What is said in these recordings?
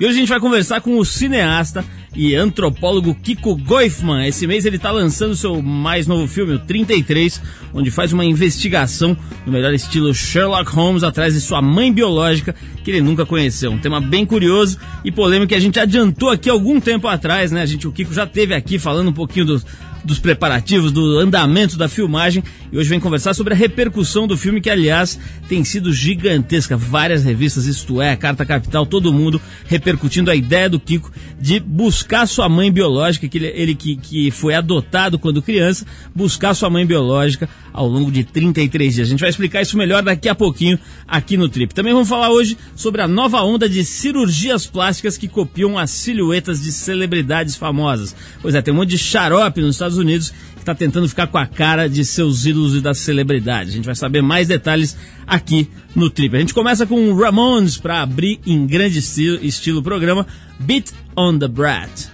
E hoje a gente vai conversar com o cineasta e antropólogo Kiko Goifman. Esse mês ele está lançando seu mais novo filme, o 33, onde faz uma investigação no melhor estilo Sherlock Holmes atrás de sua mãe biológica que ele nunca conheceu. Um tema bem curioso e polêmico que a gente adiantou aqui algum tempo atrás, né? A gente, o Kiko já teve aqui falando um pouquinho dos dos preparativos, do andamento da filmagem e hoje vem conversar sobre a repercussão do filme que, aliás, tem sido gigantesca. Várias revistas, isto é, Carta Capital, todo mundo repercutindo a ideia do Kiko de buscar sua mãe biológica, que ele, ele que, que foi adotado quando criança, buscar sua mãe biológica ao longo de 33 dias. A gente vai explicar isso melhor daqui a pouquinho aqui no Trip. Também vamos falar hoje sobre a nova onda de cirurgias plásticas que copiam as silhuetas de celebridades famosas. Pois é, tem um monte de xarope nos Estados Unidos que está tentando ficar com a cara de seus ídolos e das celebridades. A gente vai saber mais detalhes aqui no Trip. A gente começa com Ramones para abrir em grande estilo, estilo programa Beat on the Brat.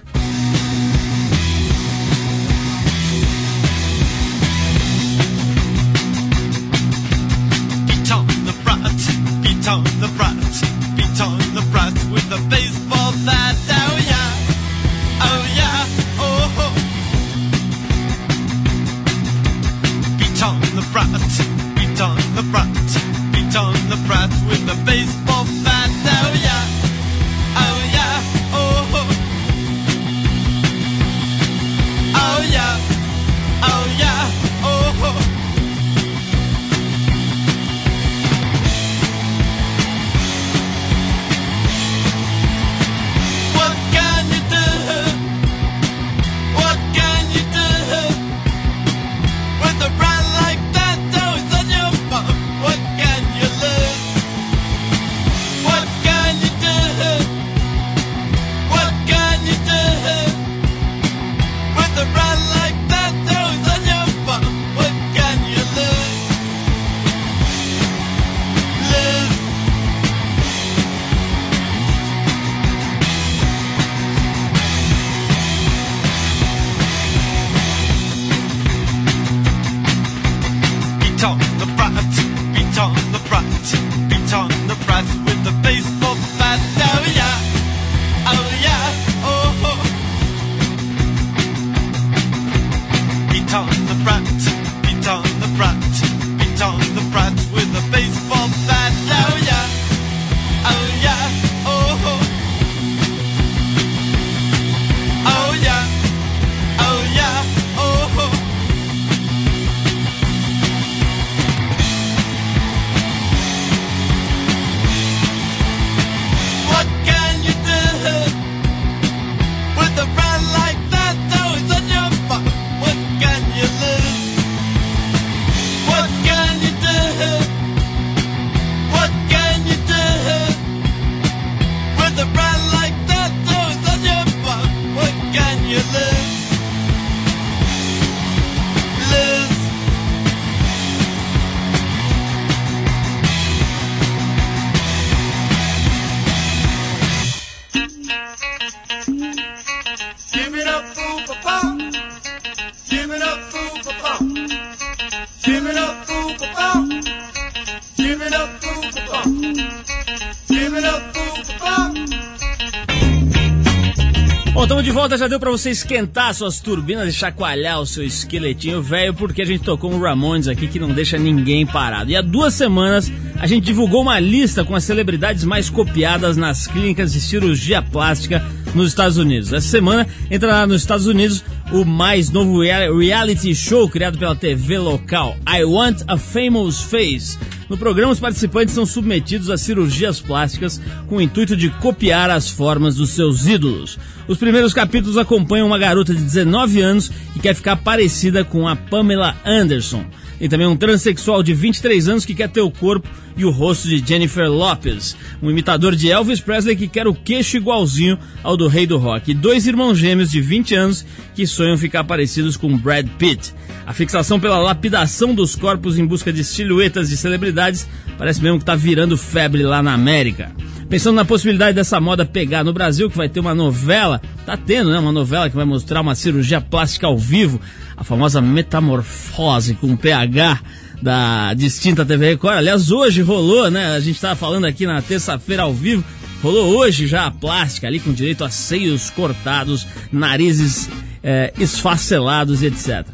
Volta já deu para você esquentar suas turbinas e chacoalhar o seu esqueletinho velho, porque a gente tocou um Ramones aqui que não deixa ninguém parado. E há duas semanas a gente divulgou uma lista com as celebridades mais copiadas nas clínicas de cirurgia plástica nos Estados Unidos. Essa semana entra lá nos Estados Unidos o mais novo reality show criado pela TV local, I Want a Famous Face. No programa, os participantes são submetidos a cirurgias plásticas com o intuito de copiar as formas dos seus ídolos. Os primeiros capítulos acompanham uma garota de 19 anos que quer ficar parecida com a Pamela Anderson. Tem também um transexual de 23 anos que quer ter o corpo e o rosto de Jennifer Lopez. Um imitador de Elvis Presley que quer o queixo igualzinho ao do rei do rock. E dois irmãos gêmeos de 20 anos que sonham ficar parecidos com Brad Pitt. A fixação pela lapidação dos corpos em busca de silhuetas de celebridades parece mesmo que está virando febre lá na América. Pensando na possibilidade dessa moda pegar no Brasil, que vai ter uma novela, tá tendo, né? Uma novela que vai mostrar uma cirurgia plástica ao vivo, a famosa metamorfose com PH da distinta TV Record. Aliás, hoje rolou, né? A gente estava falando aqui na terça-feira ao vivo, Rolou hoje já a plástica ali com direito a seios cortados, narizes é, esfacelados, etc.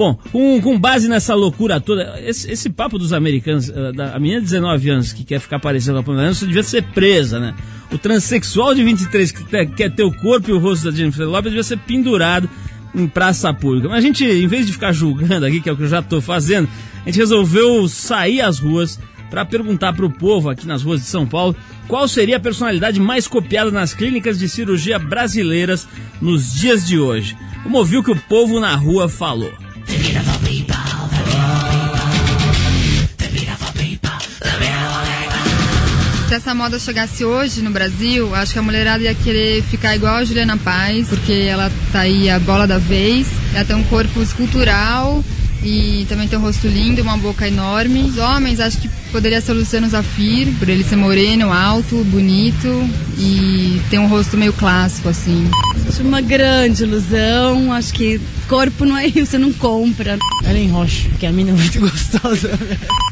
Bom, com, base nessa loucura toda, esse, esse papo dos americanos, uh, da, a menina de 19 anos que quer ficar parecendo com a Pamela devia ser presa, né? O transexual de 23 que te, quer ter o corpo e o rosto da Jennifer Lopez devia ser pendurado em praça pública. Mas a gente, em vez de ficar julgando aqui, que é o que eu já estou fazendo, a gente resolveu sair às ruas para perguntar para o povo aqui nas ruas de São Paulo qual seria a personalidade mais copiada nas clínicas de cirurgia brasileiras nos dias de hoje. Vamos ouvir o que o povo na rua falou. Se essa moda chegasse hoje no Brasil, acho que a mulherada ia querer ficar igual a Juliana Paz, porque ela tá aí a bola da vez. Ela tem um corpo escultural e também tem um rosto lindo, uma boca enorme. Os homens, acho que poderia ser o Luciano Zafir, por ele ser moreno, alto, bonito e tem um rosto meio clássico, assim. Acho uma grande ilusão, acho que corpo não é isso, você não compra. Ellen Roche, que a mina é muito gostosa.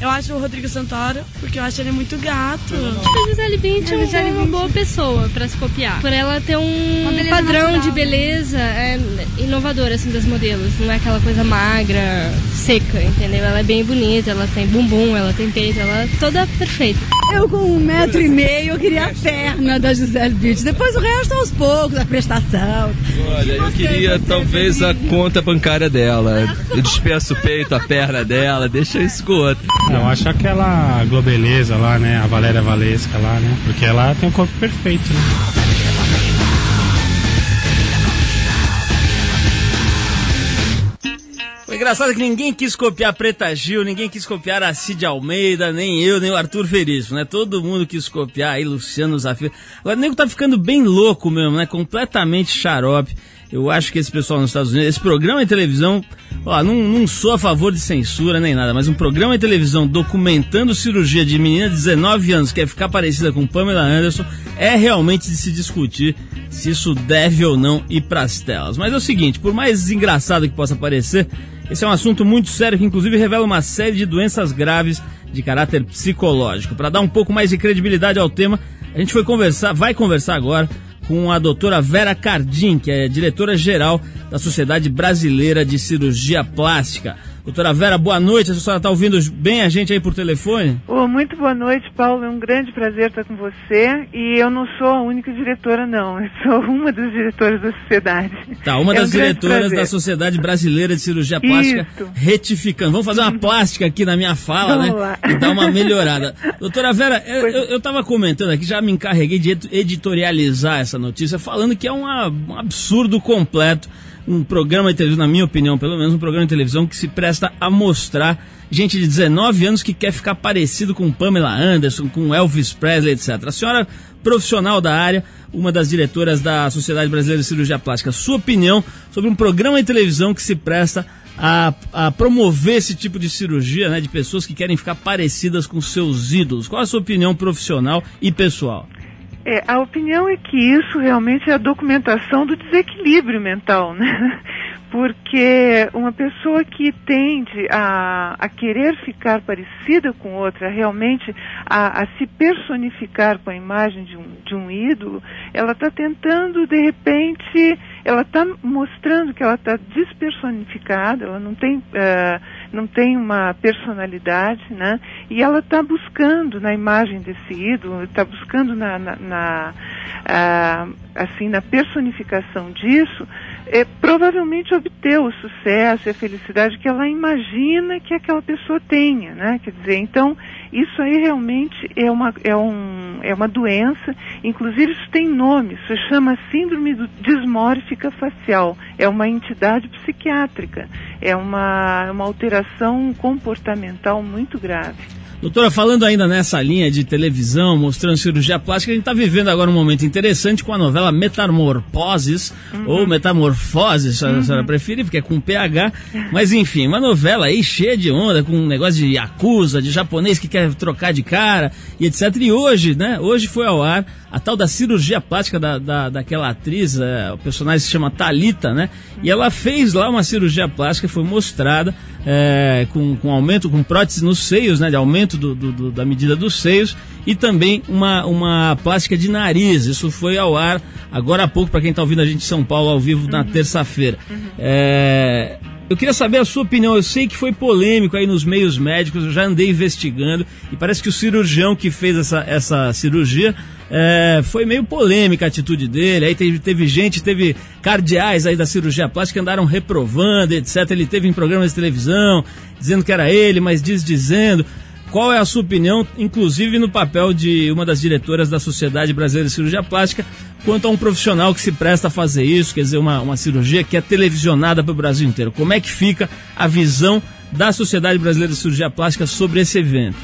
Eu acho o Rodrigo Santoro, porque eu acho ele muito gato. A Gisele Bündchen é Gisele uma boa pessoa pra se copiar. Por ela ter um padrão natural. de beleza é, inovador, assim, das modelos. Não é aquela coisa magra, seca, entendeu? Ela é bem bonita, ela tem bumbum, ela tem peito, ela é toda perfeita. Eu com um metro e meio, eu queria a perna da Gisele Bündchen. Depois o resto aos poucos, a prestação. Olha, eu queria talvez a conta bancária dela. Eu despeço o peito, a perna dela, deixa isso com outro. Eu acho aquela Globeleza lá, né? A Valéria Valesca lá, né? Porque ela tem um corpo perfeito, né? Engraçado é que ninguém quis copiar Preta Gil, ninguém quis copiar a Cid Almeida, nem eu, nem o Arthur Veríssimo, né? Todo mundo quis copiar aí Luciano Zafir. Agora o nego tá ficando bem louco mesmo, né? Completamente xarope. Eu acho que esse pessoal nos Estados Unidos, esse programa de televisão, ó, não, não sou a favor de censura nem nada, mas um programa de televisão documentando cirurgia de menina de 19 anos que quer ficar parecida com Pamela Anderson é realmente de se discutir se isso deve ou não ir para as telas. Mas é o seguinte, por mais engraçado que possa parecer, esse é um assunto muito sério que inclusive revela uma série de doenças graves de caráter psicológico. Para dar um pouco mais de credibilidade ao tema, a gente foi conversar, vai conversar agora com a doutora Vera Cardim, que é diretora-geral da Sociedade Brasileira de Cirurgia Plástica. Doutora Vera, boa noite. A senhora está ouvindo bem a gente aí por telefone? Oh, muito boa noite, Paulo. É um grande prazer estar com você. E eu não sou a única diretora, não. Eu sou uma das diretoras da sociedade. Tá, uma é das um diretoras da Sociedade Brasileira de Cirurgia Plástica, Isso. retificando. Vamos fazer uma plástica aqui na minha fala, Vamos né? Lá. E dar uma melhorada. Doutora Vera, eu estava comentando aqui, já me encarreguei de editorializar essa notícia, falando que é um absurdo completo um programa de televisão, na minha opinião, pelo menos um programa de televisão que se presta a mostrar gente de 19 anos que quer ficar parecido com Pamela Anderson, com Elvis Presley, etc. A senhora, profissional da área, uma das diretoras da Sociedade Brasileira de Cirurgia Plástica, sua opinião sobre um programa de televisão que se presta a, a, promover esse tipo de cirurgia, né, de pessoas que querem ficar parecidas com seus ídolos. Qual a sua opinião profissional e pessoal? É, a opinião é que isso realmente é a documentação do desequilíbrio mental, né? Porque uma pessoa que tende a, a querer ficar parecida com outra, realmente a, a se personificar com a imagem de um, de um ídolo, ela está tentando, de repente, ela está mostrando que ela está despersonificada, ela não tem. Uh, não tem uma personalidade, né? E ela está buscando na imagem desse ídolo, está buscando na, na, na uh, assim na personificação disso, é, provavelmente obter o sucesso e a felicidade que ela imagina que aquela pessoa tenha, né? Quer dizer, então isso aí realmente é uma, é um, é uma doença, inclusive isso tem nome, isso chama síndrome dismórfica facial, é uma entidade psiquiátrica, é uma, uma alteração comportamental muito grave. Doutora, falando ainda nessa linha de televisão, mostrando cirurgia plástica, a gente está vivendo agora um momento interessante com a novela Metamorfoses, uhum. ou Metamorfoses, se a senhora uhum. preferir, porque é com PH. Mas enfim, uma novela aí cheia de onda, com um negócio de acusa, de japonês que quer trocar de cara e etc. E hoje, né? Hoje foi ao ar a tal da cirurgia plástica da, da, daquela atriz, é, o personagem se chama Talita, né? E ela fez lá uma cirurgia plástica, foi mostrada é, com, com aumento, com prótese nos seios, né, de aumento do, do, do, da medida dos seios, e também uma, uma plástica de nariz. Isso foi ao ar agora há pouco, para quem está ouvindo a gente em São Paulo ao vivo na terça-feira. É, eu queria saber a sua opinião. Eu sei que foi polêmico aí nos meios médicos, eu já andei investigando e parece que o cirurgião que fez essa, essa cirurgia é, foi meio polêmica a atitude dele. Aí teve, teve gente, teve cardeais aí da cirurgia plástica andaram reprovando, etc. Ele teve em programas de televisão dizendo que era ele, mas diz dizendo. Qual é a sua opinião, inclusive no papel de uma das diretoras da Sociedade Brasileira de Cirurgia Plástica, quanto a um profissional que se presta a fazer isso, quer dizer, uma, uma cirurgia que é televisionada para o Brasil inteiro? Como é que fica a visão da Sociedade Brasileira de Cirurgia Plástica sobre esse evento?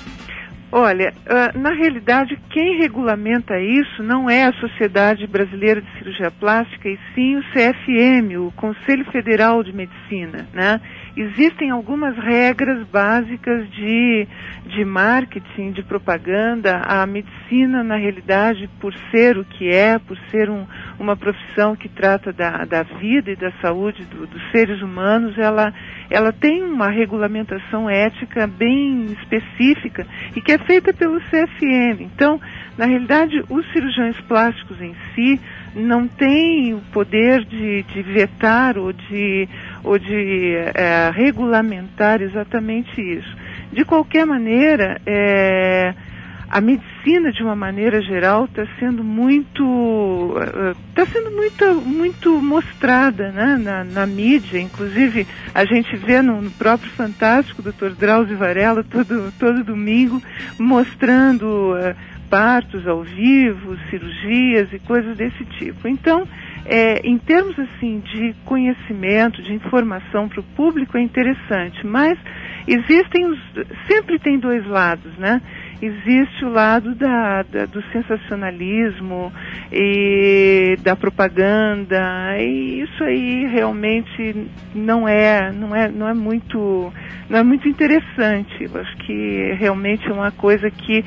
Olha, uh, na realidade, quem regulamenta isso não é a Sociedade Brasileira de Cirurgia Plástica, e sim o CFM, o Conselho Federal de Medicina, né? Existem algumas regras básicas de, de marketing, de propaganda. A medicina, na realidade, por ser o que é, por ser um, uma profissão que trata da, da vida e da saúde do, dos seres humanos, ela, ela tem uma regulamentação ética bem específica e que é feita pelo CFM. Então, na realidade, os cirurgiões plásticos em si não têm o poder de, de vetar ou de, ou de é, regulamentar exatamente isso. De qualquer maneira, é, a medicina de uma maneira geral está sendo muito está sendo muito muito mostrada né, na, na, mídia inclusive a gente vê no, no próprio fantástico Dr. Drauzio Varela todo todo domingo mostrando uh, partos ao vivo cirurgias e coisas desse tipo. Então é, em termos assim de conhecimento de informação para o público é interessante. Mas existem os sempre tem dois lados né? Existe o lado da, da, do sensacionalismo e da propaganda e isso aí realmente não é não é não é muito não é muito interessante. Eu acho que realmente é uma coisa que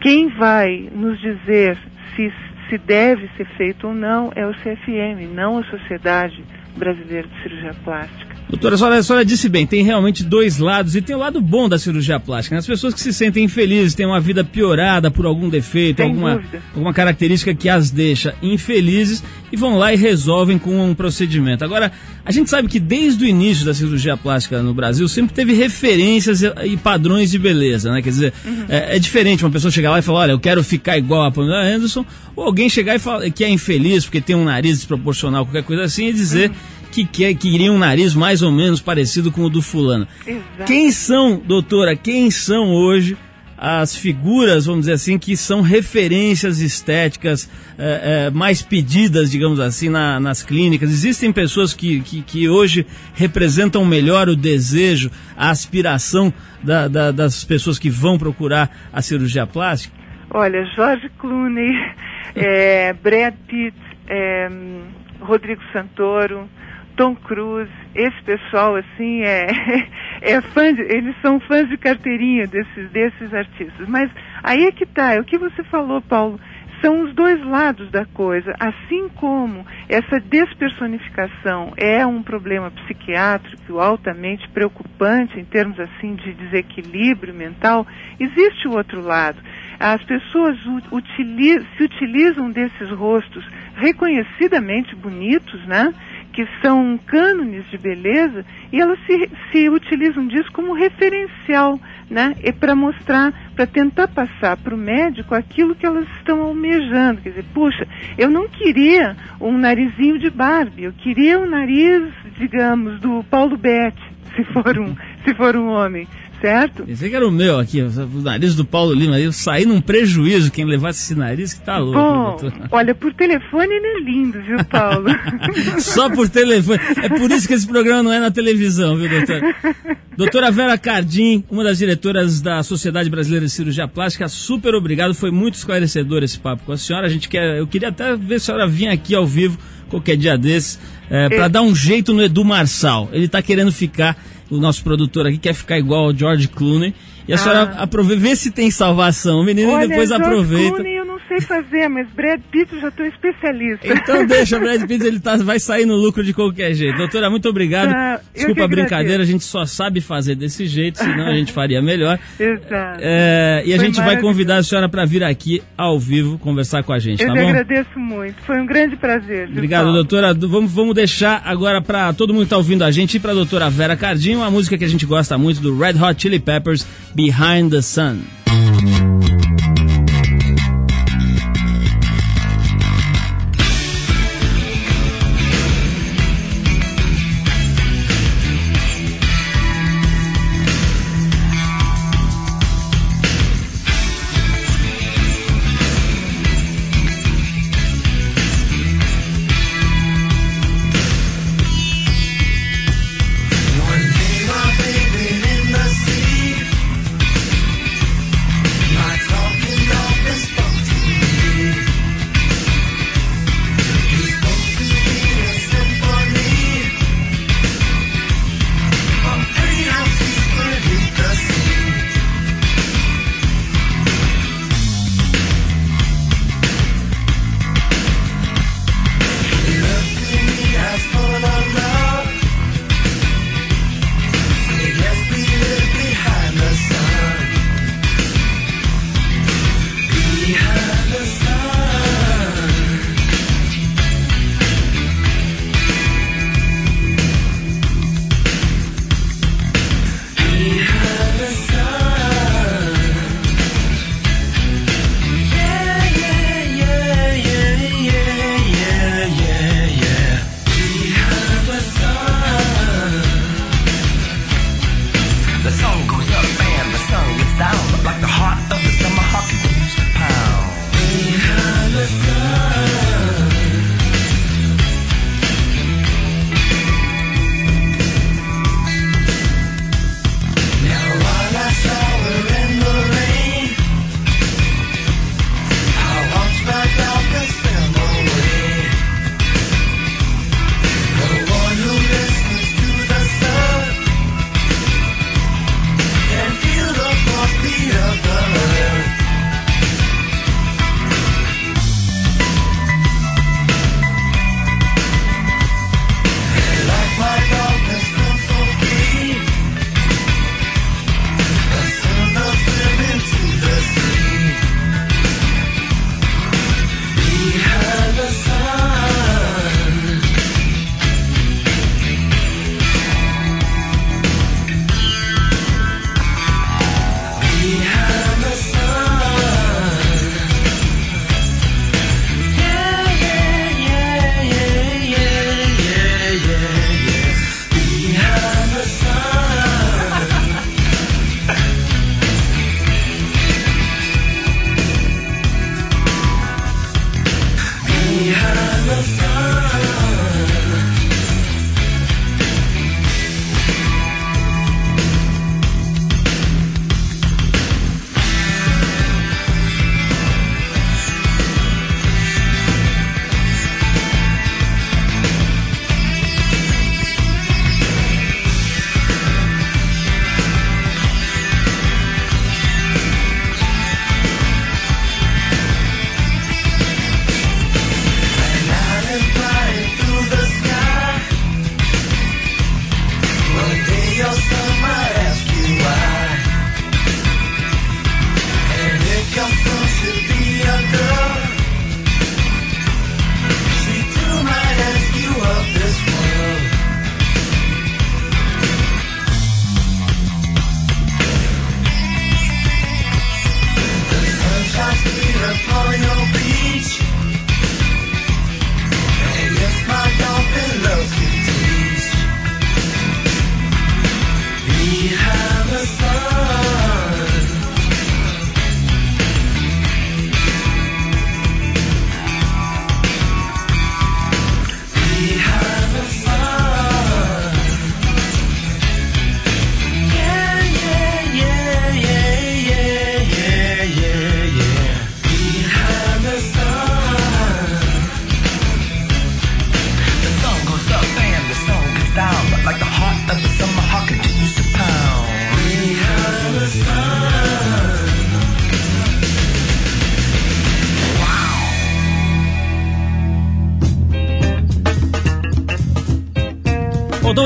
quem vai nos dizer se se deve ser feito ou não é o CFM não a Sociedade Brasileira de Cirurgia Plástica Doutora, a senhora, a senhora disse bem, tem realmente dois lados e tem o lado bom da cirurgia plástica. Né? As pessoas que se sentem infelizes, têm uma vida piorada por algum defeito, alguma, alguma característica que as deixa infelizes e vão lá e resolvem com um procedimento. Agora, a gente sabe que desde o início da cirurgia plástica no Brasil sempre teve referências e padrões de beleza, né? Quer dizer, uhum. é, é, diferente uma pessoa chegar lá e falar, olha, eu quero ficar igual a Pamela Anderson, ou alguém chegar e falar que é infeliz porque tem um nariz desproporcional, qualquer coisa assim, e dizer. Uhum que, quer, que queria um nariz mais ou menos parecido com o do fulano. Exato. Quem são, doutora, quem são hoje as figuras, vamos dizer assim, que são referências estéticas é, é, mais pedidas, digamos assim, na, nas clínicas? Existem pessoas que, que, que, hoje representam melhor o desejo, a aspiração da, da, das pessoas que vão procurar a cirurgia plástica? Olha, George Clooney, é, Brad Pitt, Rodrigo Santoro, Tom Cruise, esse pessoal assim é, é fã de, eles são fãs de carteirinha desses, desses artistas. Mas aí é que tá, é o que você falou, Paulo, são os dois lados da coisa. Assim como essa despersonificação é um problema psiquiátrico altamente preocupante em termos assim de desequilíbrio mental, existe o outro lado. As pessoas utilizam, se utilizam desses rostos reconhecidamente bonitos, né? que são cânones de beleza e elas se, se utilizam disso como referencial, né? E para mostrar, para tentar passar para o médico aquilo que elas estão almejando. Quer dizer, puxa, eu não queria um narizinho de Barbie, eu queria um nariz, digamos, do Paulo Betti, se for um, se for um homem certo? Esse que era o meu aqui, o nariz do Paulo Lima. Eu saí num prejuízo quem levasse esse nariz que tá louco. Bom, olha, por telefone ele é lindo, viu, Paulo? Só por telefone. É por isso que esse programa não é na televisão, viu, doutora? Doutora Vera Cardim, uma das diretoras da Sociedade Brasileira de Cirurgia Plástica, super obrigado. Foi muito esclarecedor esse papo com a senhora. A gente quer, eu queria até ver se a senhora vinha aqui ao vivo qualquer dia desses, é, para dar um jeito no Edu Marçal. Ele está querendo ficar o nosso produtor aqui quer ficar igual ao George Clooney. E a ah. senhora aproveita, vê se tem salvação, menina, Olha, e depois George aproveita. Clooney, eu não sei fazer, mas Brad Pitt eu já estou especialista. Então deixa, Brad Pitt, ele tá, vai sair no lucro de qualquer jeito. Doutora, muito obrigado. Ah, eu Desculpa a brincadeira, a gente só sabe fazer desse jeito, senão a gente faria melhor. Exato. É, e a Foi gente vai convidar a senhora para vir aqui ao vivo conversar com a gente, Eu tá bom? agradeço muito. Foi um grande prazer. Obrigado, Paulo? doutora. Vamos, vamos deixar agora para todo mundo que tá ouvindo a gente e para doutora Vera Cardinho, uma música que a gente gosta muito do Red Hot Chili Peppers, Behind the Sun.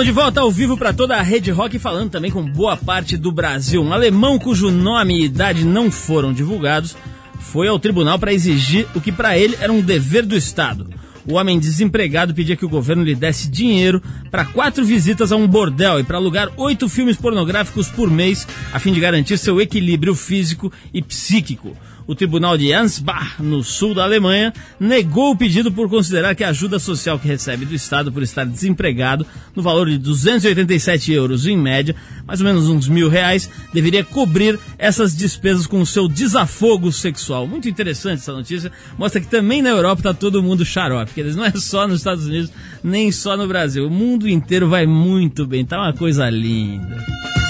De volta ao vivo para toda a rede rock, falando também com boa parte do Brasil. Um alemão cujo nome e idade não foram divulgados foi ao tribunal para exigir o que para ele era um dever do Estado. O homem desempregado pedia que o governo lhe desse dinheiro para quatro visitas a um bordel e para alugar oito filmes pornográficos por mês, a fim de garantir seu equilíbrio físico e psíquico o tribunal de Ansbach, no sul da Alemanha, negou o pedido por considerar que a ajuda social que recebe do Estado por estar desempregado, no valor de 287 euros em média, mais ou menos uns mil reais, deveria cobrir essas despesas com o seu desafogo sexual. Muito interessante essa notícia, mostra que também na Europa está todo mundo xarope, porque não é só nos Estados Unidos, nem só no Brasil. O mundo inteiro vai muito bem, tá uma coisa linda.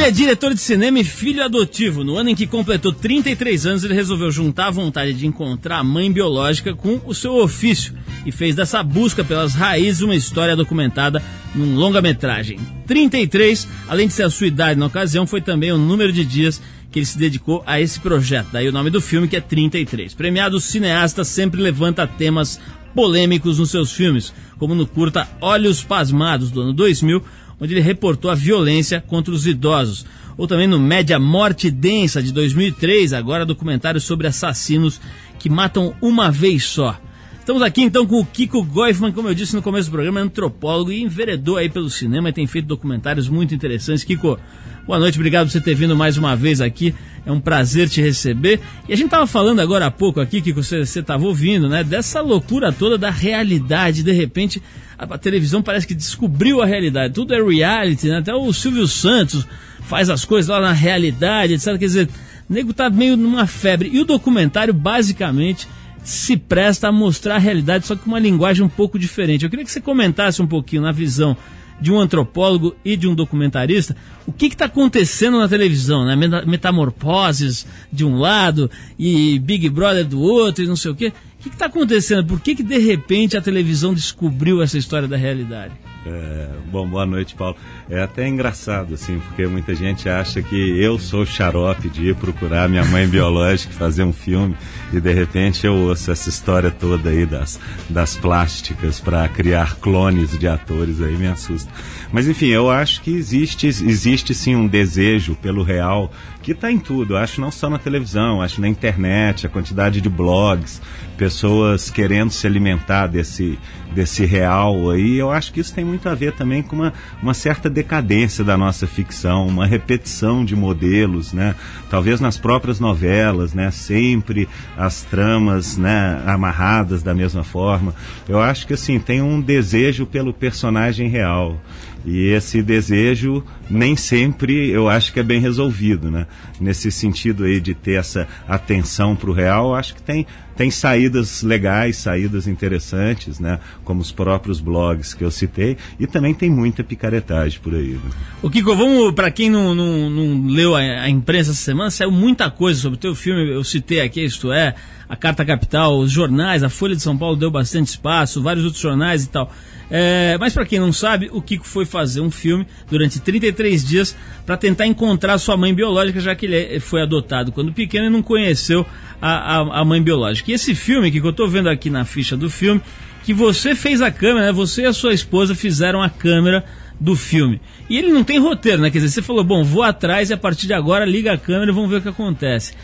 Ele é diretor de cinema e filho adotivo. No ano em que completou 33 anos, ele resolveu juntar a vontade de encontrar a mãe biológica com o seu ofício e fez dessa busca pelas raízes uma história documentada num longa-metragem. 33, além de ser a sua idade na ocasião, foi também o número de dias que ele se dedicou a esse projeto. Daí o nome do filme que é 33. Premiado o cineasta sempre levanta temas polêmicos nos seus filmes, como no curta Olhos Pasmados do ano 2000, onde ele reportou a violência contra os idosos. Ou também no Média Morte Densa de 2003, agora documentário sobre assassinos que matam uma vez só. Estamos aqui então com o Kiko Goifman, como eu disse no começo do programa, é antropólogo e enveredou aí pelo cinema e tem feito documentários muito interessantes. Kiko, boa noite, obrigado por você ter vindo mais uma vez aqui. É um prazer te receber. E a gente estava falando agora há pouco aqui, que você estava ouvindo, né? Dessa loucura toda da realidade. De repente, a, a, televisão parece que descobriu a realidade. Tudo é reality, né? Até o Silvio Santos faz as coisas lá na realidade, etc. Quer dizer, o nego tá meio numa febre. E o documentário, basicamente, se presta a mostrar a realidade, só que uma linguagem um pouco diferente. Eu queria que você comentasse um pouquinho na visão de um antropólogo e de um documentarista, o que está acontecendo na televisão, né? Metamorfoses de um lado e Big Brother do outro e não sei o quê. O que está acontecendo? Por que, que de repente a televisão descobriu essa história da realidade? É, bom, boa noite, Paulo. É até engraçado, assim, porque muita gente acha que eu sou xarope de ir procurar minha mãe biológica fazer um filme e de repente eu ouço essa história toda aí das, das plásticas para criar clones de atores, aí me assusta. Mas enfim, eu acho que existe, existe sim um desejo pelo real que está em tudo. Acho não só na televisão, acho na internet, a quantidade de blogs, pessoas querendo se alimentar desse, desse real aí. Eu acho que isso tem muito a ver também com uma, uma certa decadência da nossa ficção, uma repetição de modelos, né? Talvez nas próprias novelas, né? Sempre as tramas, né? Amarradas da mesma forma. Eu acho que assim tem um desejo pelo personagem real. E esse desejo nem sempre eu acho que é bem resolvido, né? Nesse sentido aí de ter essa atenção para o real, acho que tem, tem saídas legais, saídas interessantes, né? Como os próprios blogs que eu citei, e também tem muita picaretagem por aí. Né? O Kiko, vamos, para quem não, não, não leu a, a, imprensa essa semana, saiu muita coisa sobre o teu filme, eu citei aqui, isto é, a Carta Capital, os jornais, a Folha de São Paulo deu bastante espaço, vários outros jornais e tal. É, mas para quem não sabe, o Kiko foi fazer um filme durante 33 dias para tentar encontrar sua mãe biológica, já que ele foi adotado quando pequeno e não conheceu a, a, a mãe biológica. E esse filme, que eu estou vendo aqui na ficha do filme, que você fez a câmera, né? você e a sua esposa fizeram a câmera do filme. E ele não tem roteiro, né? Quer dizer, você falou, bom, vou atrás e a partir de agora liga a câmera e vamos ver o que acontece.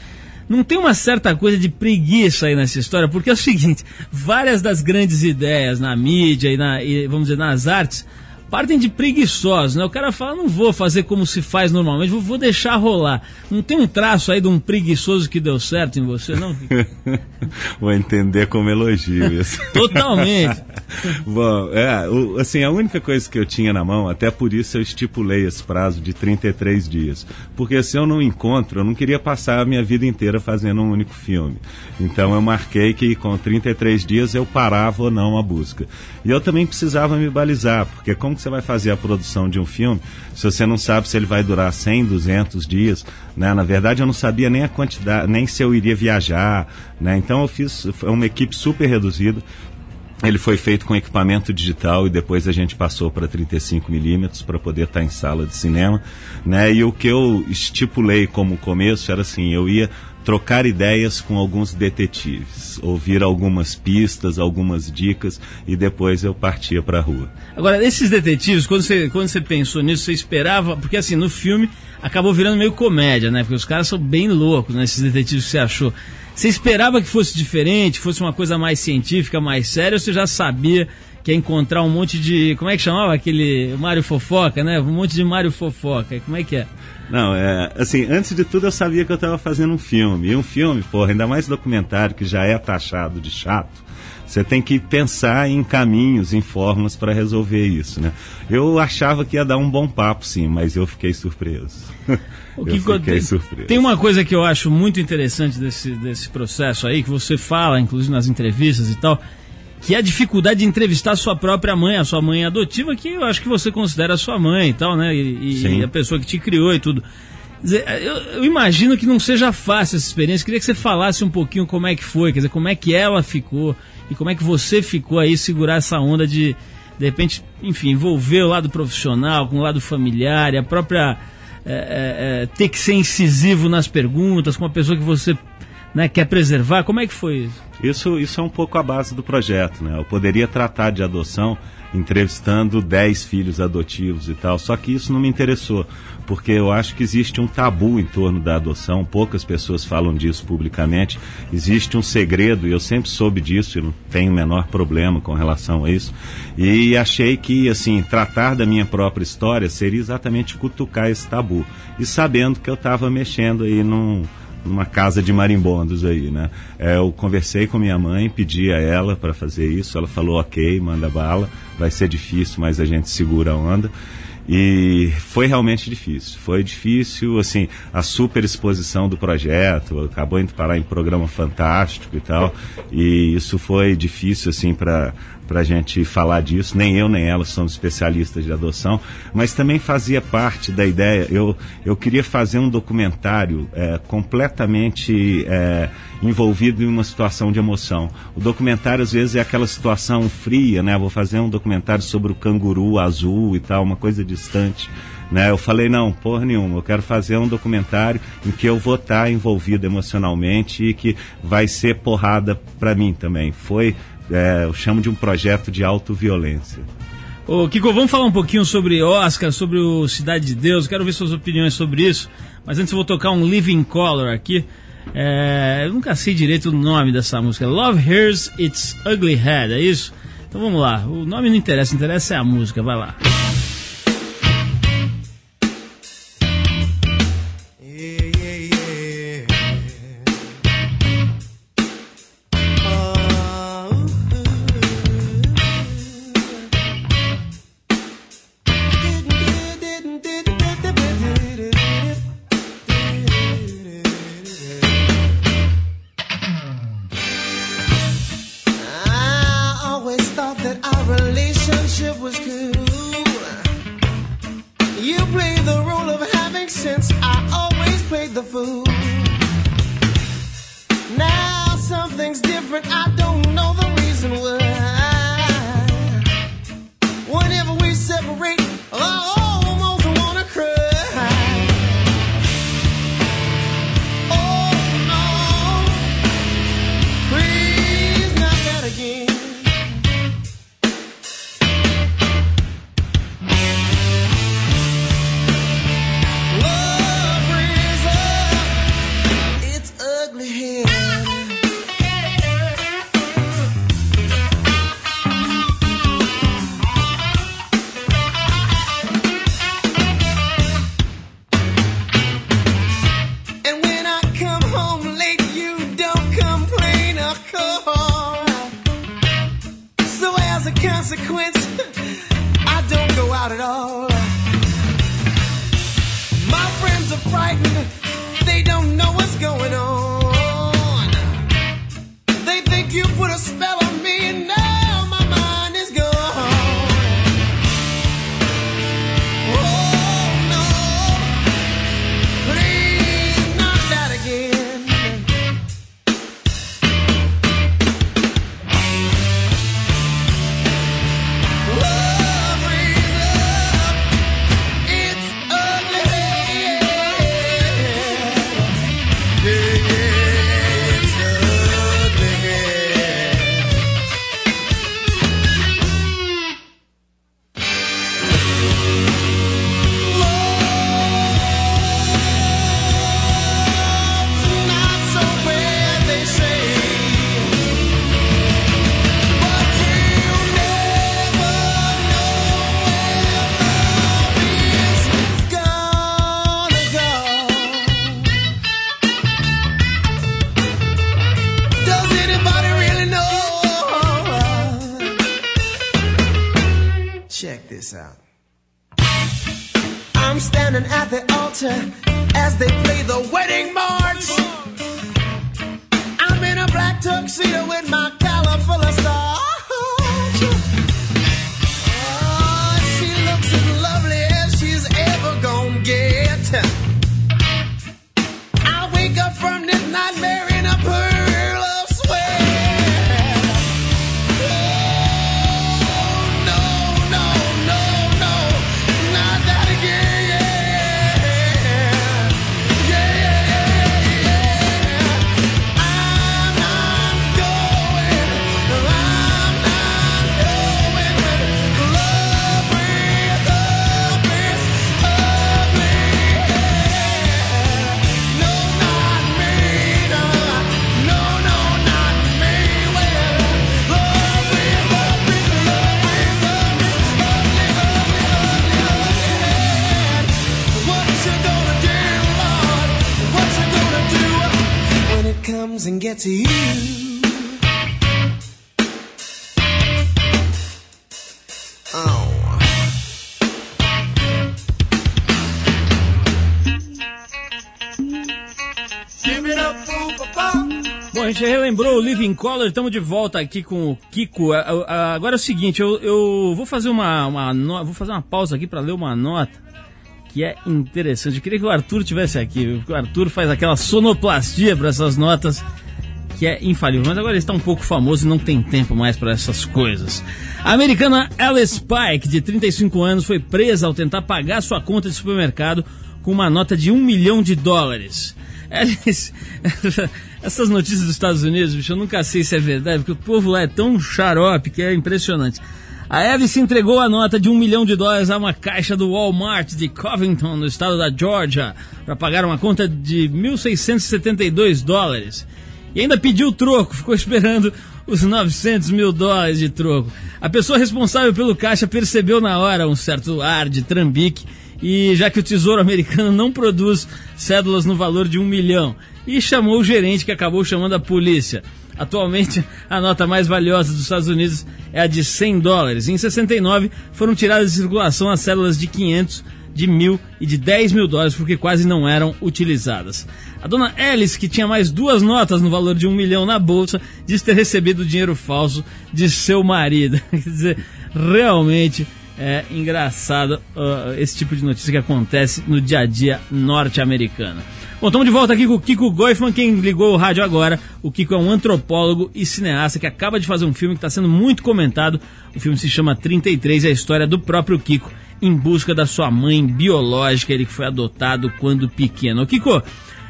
Não tem uma certa coisa de preguiça aí nessa história, porque é o seguinte: várias das grandes ideias na mídia e, na, e vamos dizer, nas artes partem de preguiçosos, né? O cara fala, não vou fazer como se faz normalmente, vou, deixar rolar. Não tem um traço aí de um preguiçoso que deu certo em você, não? vou entender como elogio isso. Totalmente. Bom, é, o, assim, a única coisa que eu tinha na mão, até por isso eu estipulei esse prazo de 33 dias. Porque se eu não encontro, eu não queria passar a minha vida inteira fazendo um único filme. Então eu marquei que com 33 dias eu parava ou não a busca. E eu também precisava me balizar, porque como que você vai fazer a produção de um filme se você não sabe se ele vai durar 100, 200 dias? Né? Na verdade, eu não sabia nem a quantidade, nem se eu iria viajar. Né? Então, eu fiz uma equipe super reduzida. Ele foi feito com equipamento digital e depois a gente passou para 35 milímetros para poder estar tá em sala de cinema, né? E o que eu estipulei como começo era assim, eu ia trocar ideias com alguns detetives, ouvir algumas pistas, algumas dicas e depois eu partia para a rua. Agora, esses detetives, quando você, quando você pensou nisso, você esperava, porque assim, no filme acabou virando meio comédia, né? Porque os caras são bem loucos, né? Esses detetives que você achou. Você esperava que fosse diferente, fosse uma coisa mais científica, mais séria, ou você já sabia que ia encontrar um monte de. Como é que chamava aquele Mário Fofoca, né? Um monte de Mário Fofoca. Como é que é? Não, é. Assim, antes de tudo eu sabia que eu estava fazendo um filme. E um filme, porra, ainda mais documentário que já é taxado de chato. Você tem que pensar em caminhos, em formas para resolver isso, né? Eu achava que ia dar um bom papo, sim, mas eu fiquei surpreso. O que eu fiquei tem, surpreso. Tem uma coisa que eu acho muito interessante desse, desse processo aí, que você fala, inclusive nas entrevistas e tal, que é a dificuldade de entrevistar a sua própria mãe, a sua mãe adotiva, que eu acho que você considera sua mãe e tal, né? E, e a pessoa que te criou e tudo. Dizer, eu, eu, imagino que não seja fácil essa experiência. Queria que você falasse um pouquinho como é que foi, quer dizer, como é que ela ficou e como é que você ficou aí segurar essa onda de, de repente, enfim, envolver o lado profissional com o lado familiar e a própria é, é, ter que ser incisivo nas perguntas com uma pessoa que você né, quer preservar. Como é que foi isso? Isso, isso é um pouco a base do projeto, né? Eu poderia tratar de adoção entrevistando 10 filhos adotivos e tal, só que isso não me interessou, porque eu acho que existe um tabu em torno da adoção, poucas pessoas falam disso publicamente, existe um segredo, e eu sempre soube disso e não tenho o menor problema com relação a isso, e achei que, assim, tratar da minha própria história seria exatamente cutucar esse tabu, e sabendo que eu estava mexendo aí num numa casa de marimbondos aí, né? É, eu conversei com minha mãe, pedi a ela para fazer isso, ela falou ok, manda bala, vai ser difícil, mas a gente segura a onda. E foi realmente difícil. Foi difícil, assim, a super exposição do projeto, acabou indo parar em programa fantástico e tal. E isso foi difícil, assim, para para a gente falar disso. Nem eu nem ela somos especialistas de adoção, mas também fazia parte da ideia. Eu, eu queria fazer um documentário é, completamente é, envolvido em uma situação de emoção. O documentário às vezes é aquela situação fria, né? Vou fazer um documentário sobre o canguru azul e tal, uma coisa distante. Né, eu falei, não, porra nenhuma, eu quero fazer um documentário em que eu vou estar envolvido emocionalmente e que vai ser porrada para mim também. Foi é, eu chamo de um projeto de autoviolência. Ô, Kiko, vamos falar um pouquinho sobre Oscar, sobre o Cidade de Deus. Quero ver suas opiniões sobre isso. Mas antes eu vou tocar um Living Color aqui. É, eu nunca sei direito o nome dessa música. Love Hears Its Ugly Head, é isso? Então vamos lá. O nome não interessa, interessa é a música. Vai lá. the food. Now something's different, I don't know the reason why. Out. I'm standing at the altar as they play the wedding march. I'm in a black tuxedo with my Bom, a gente relembrou o Living Color, estamos de volta aqui com o Kiko. A- a- Agora é o seguinte, eu, eu vou fazer uma, uma vou fazer uma pausa aqui para ler uma nota que é interessante. Eu queria que o Arthur tivesse aqui, porque o Arthur faz aquela sonoplastia para essas notas que é infalível. Mas agora ele está um pouco famoso e não tem tempo mais para essas coisas. A americana Alice Pike, de 35 anos, foi presa ao tentar pagar sua conta de supermercado com uma nota de um milhão de dólares. Alice, essas notícias dos Estados Unidos, bicho, eu nunca sei se é verdade, porque o povo lá é tão xarope que é impressionante. A Eve se entregou a nota de um milhão de dólares a uma caixa do Walmart de Covington, no estado da Georgia, para pagar uma conta de 1.672 dólares. E ainda pediu troco, ficou esperando os 900 mil dólares de troco. A pessoa responsável pelo caixa percebeu na hora um certo ar de trambique, e já que o Tesouro Americano não produz cédulas no valor de um milhão, e chamou o gerente que acabou chamando a polícia. Atualmente, a nota mais valiosa dos Estados Unidos é a de 100 dólares. Em 69, foram tiradas de circulação as células de 500, de mil e de 10 mil dólares, porque quase não eram utilizadas. A dona Alice, que tinha mais duas notas no valor de um milhão na bolsa, diz ter recebido dinheiro falso de seu marido. Quer dizer, realmente é engraçado uh, esse tipo de notícia que acontece no dia a dia norte-americano. Bom, estamos de volta aqui com o Kiko Goifman, quem ligou o rádio agora. O Kiko é um antropólogo e cineasta que acaba de fazer um filme que está sendo muito comentado. O filme se chama 33 e é a história do próprio Kiko em busca da sua mãe biológica, ele que foi adotado quando pequeno. Kiko,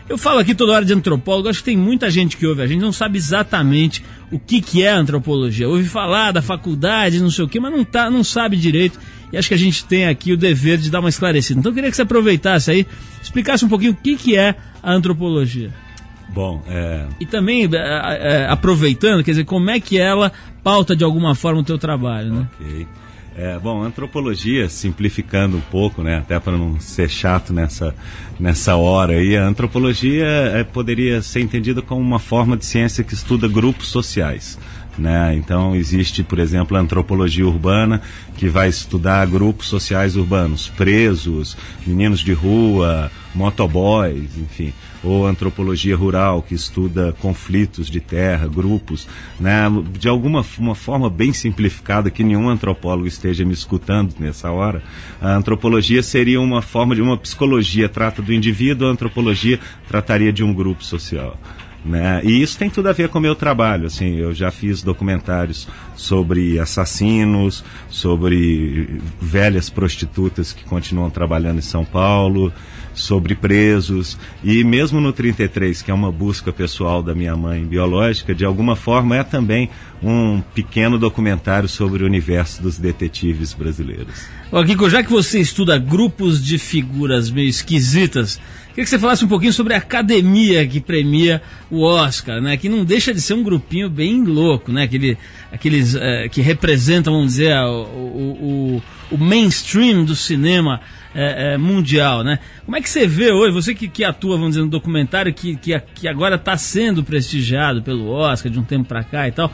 eu falo aqui toda hora de antropólogo, acho que tem muita gente que ouve, a gente não sabe exatamente o que, que é antropologia. Ouve falar da faculdade, não sei o que, mas não, tá, não sabe direito. E acho que a gente tem aqui o dever de dar uma esclarecida. Então eu queria que você aproveitasse aí, explicasse um pouquinho o que, que é a antropologia. Bom, é, E também, é, é, aproveitando, quer dizer, como é que ela pauta de alguma forma o teu trabalho, né? Ok. É, bom, antropologia, simplificando um pouco, né, até para não ser chato nessa, nessa hora aí, a antropologia é, poderia ser entendida como uma forma de ciência que estuda grupos sociais. Né? Então existe, por exemplo, a antropologia urbana, que vai estudar grupos sociais urbanos, presos, meninos de rua, motoboys, enfim. Ou antropologia rural, que estuda conflitos de terra, grupos. Né? De alguma uma forma bem simplificada, que nenhum antropólogo esteja me escutando nessa hora, a antropologia seria uma forma de uma psicologia, trata do indivíduo, a antropologia trataria de um grupo social. Né? E isso tem tudo a ver com o meu trabalho. Assim, eu já fiz documentários sobre assassinos, sobre velhas prostitutas que continuam trabalhando em São Paulo, sobre presos. E mesmo no 33, que é uma busca pessoal da minha mãe biológica, de alguma forma é também um pequeno documentário sobre o universo dos detetives brasileiros. Ó, Kiko, já que você estuda grupos de figuras meio esquisitas, queria que você falasse um pouquinho sobre a academia que premia o Oscar, né? Que não deixa de ser um grupinho bem louco, né? Aquele, aqueles eh, que representam, vamos dizer, o, o, o- o mainstream do cinema eh, eh, mundial, né? Como é que você vê hoje, você que, que atua, vamos dizer, no documentário, que, que, que agora está sendo prestigiado pelo Oscar de um tempo para cá e tal,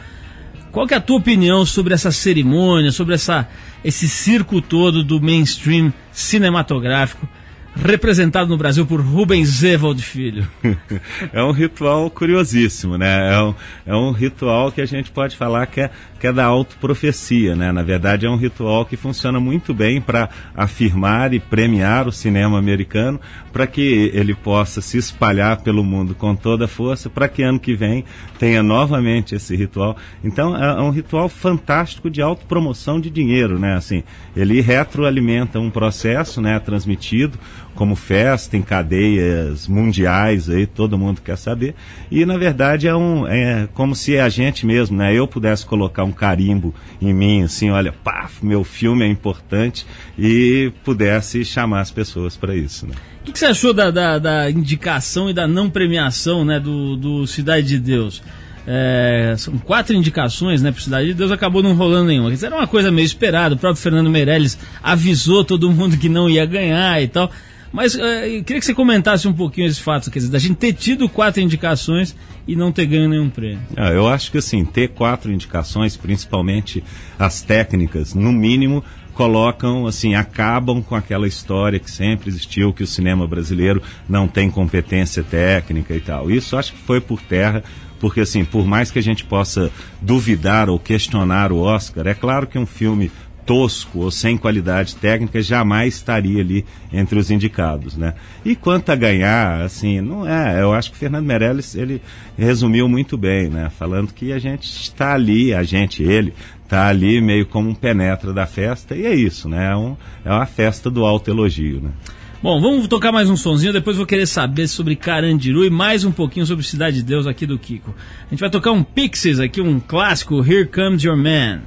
Qual que é a tua opinião sobre essa cerimônia, sobre essa, esse circo todo do mainstream cinematográfico? Representado no Brasil por Rubens Zevald Filho. é um ritual curiosíssimo, né? É um, é um ritual que a gente pode falar que é, que é da autoprofecia, né? Na verdade, é um ritual que funciona muito bem para afirmar e premiar o cinema americano, para que ele possa se espalhar pelo mundo com toda a força, para que ano que vem tenha novamente esse ritual. Então, é um ritual fantástico de autopromoção de dinheiro, né? Assim, ele retroalimenta um processo, né? Transmitido como festa em cadeias mundiais aí todo mundo quer saber e na verdade é um é como se a gente mesmo né eu pudesse colocar um carimbo em mim assim olha paf meu filme é importante e pudesse chamar as pessoas para isso né o que, que, você achou da, da, da, indicação e da não premiação né, do, do Cidade de Deus? É, são quatro indicações né, para Cidade de Deus, acabou não rolando nenhuma. Era uma coisa meio esperada, o próprio Fernando Meirelles avisou todo mundo que não ia ganhar e tal. Mas uh, eu queria que você comentasse um pouquinho esse fato, quer dizer, da gente ter tido quatro indicações e não ter ganho nenhum prêmio. Ah, eu acho que assim, ter quatro indicações, principalmente as técnicas, no mínimo, colocam, assim, acabam com aquela história que sempre existiu, que o cinema brasileiro não tem competência técnica e tal. Isso acho que foi por terra, porque assim, por mais que a gente possa duvidar ou questionar o Oscar, é claro que um filme tosco ou sem qualidade técnica jamais estaria ali entre os indicados, né? E quanto a ganhar, assim, não é, eu acho que o Fernando Meirelles, ele resumiu muito bem, né? Falando que a gente está ali, a gente, ele, está ali meio como um penetra da festa, e é isso, né? É, um, é uma festa do alto elogio, né? Bom, vamos tocar mais um sonzinho, depois vou querer saber sobre Carandiru e mais um pouquinho sobre Cidade de Deus aqui do Kiko. A gente vai tocar um Pixies aqui, um clássico, Here Comes Your Man.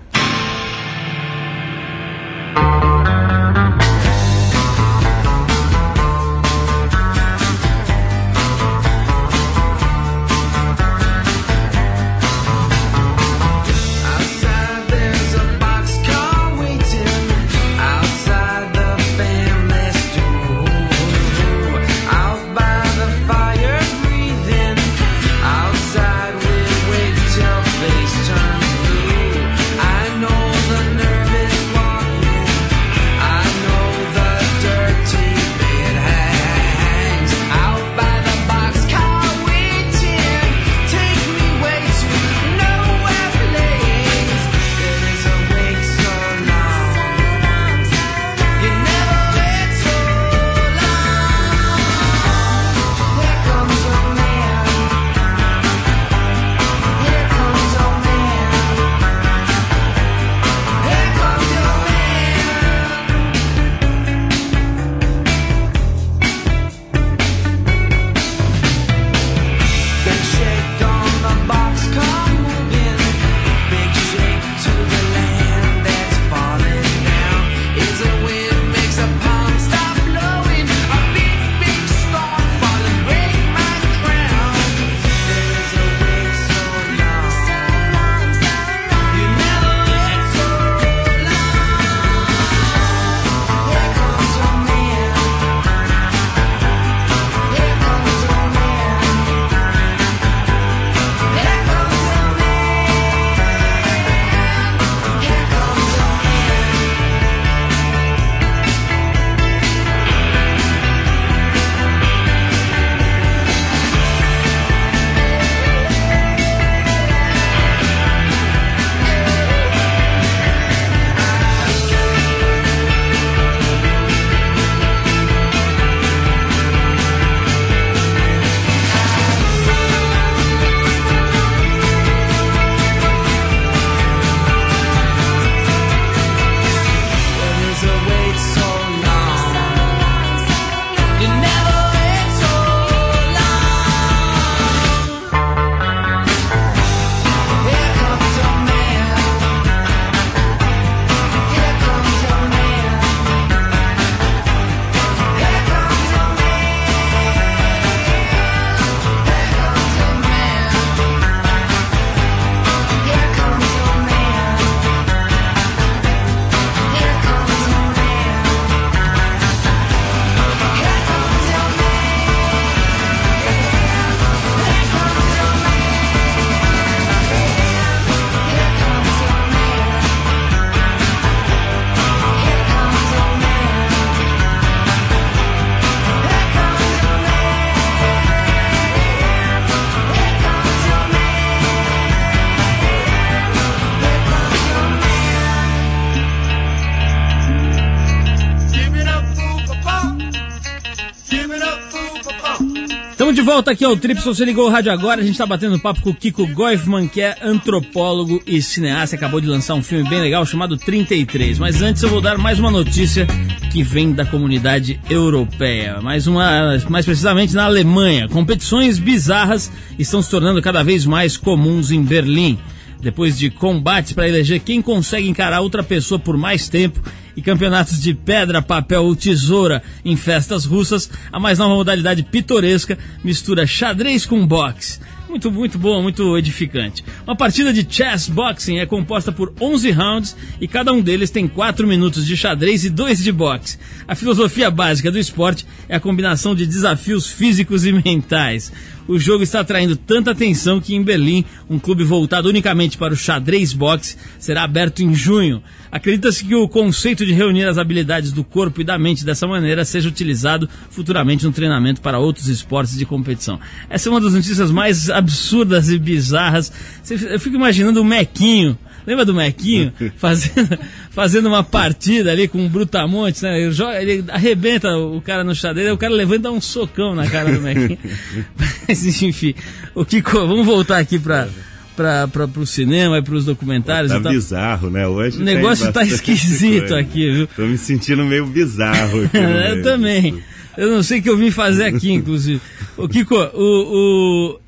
De volta aqui ao Trip. Se você ligou o rádio agora, a gente está batendo papo com o Kiko Goifman, que é antropólogo e cineasta. Acabou de lançar um filme bem legal chamado 33. Mas antes eu vou dar mais uma notícia que vem da comunidade europeia. Mais uma, mais precisamente na Alemanha. Competições bizarras estão se tornando cada vez mais comuns em Berlim. Depois de combates para eleger quem consegue encarar outra pessoa por mais tempo e campeonatos de pedra, papel ou tesoura em festas russas, a mais nova modalidade pitoresca mistura xadrez com boxe. Muito, muito bom, muito edificante. Uma partida de chess boxing é composta por 11 rounds e cada um deles tem 4 minutos de xadrez e 2 de boxe. A filosofia básica do esporte é a combinação de desafios físicos e mentais. O jogo está atraindo tanta atenção que em Berlim, um clube voltado unicamente para o xadrez boxe será aberto em junho. Acredita-se que o conceito de reunir as habilidades do corpo e da mente dessa maneira seja utilizado futuramente no treinamento para outros esportes de competição. Essa é uma das notícias mais absurdas e bizarras. Eu fico imaginando o Mequinho. Lembra do Mequinho? Fazendo, fazendo uma partida ali com o Brutamontes, né? Ele, joga, ele arrebenta o cara no xadrez, o cara levanta e dá um socão na cara do Mequinho. Mas enfim, o Kiko, vamos voltar aqui para para o cinema e para os documentários. Tá e tal. bizarro, né? Hoje O negócio tá esquisito coisa. aqui, viu? Tô me sentindo meio bizarro eu também. Eu não sei o que eu vim fazer aqui, inclusive. O Kiko, o, o-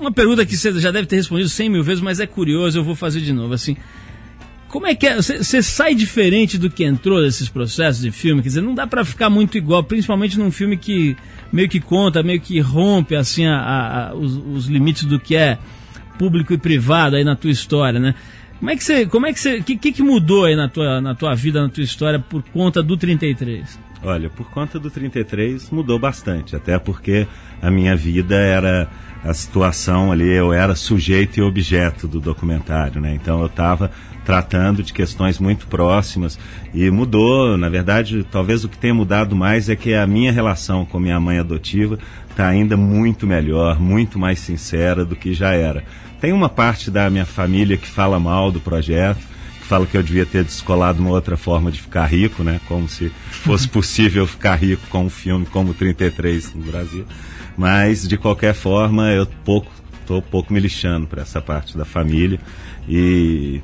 uma pergunta que você já deve ter respondido 100 mil vezes, mas é curioso, eu vou fazer de novo. Assim, como é que é? Você sai diferente do que entrou desses processos de filme? Quer dizer, não dá pra ficar muito igual, principalmente num filme que meio que conta, meio que rompe assim a- a- os, os limites do que é público e privado aí na tua história, né? Como é que você, como é que você, que, que que mudou aí na tua, na tua vida, na tua história por conta do 33? Olha, por conta do 33 mudou bastante, até porque a minha vida era a situação ali, eu era sujeito e objeto do documentário, né? Então eu estava tratando de questões muito próximas e mudou, na verdade, talvez o que tenha mudado mais é que a minha relação com minha mãe adotiva está ainda muito melhor, muito mais sincera do que já era. Tem uma parte da minha família que fala mal do projeto, que fala que eu devia ter descolado uma outra forma de ficar rico, né? Como se fosse possível ficar rico com um filme como 33 no Brasil. Mas de qualquer forma, eu pouco tô pouco me lixando para essa parte da família e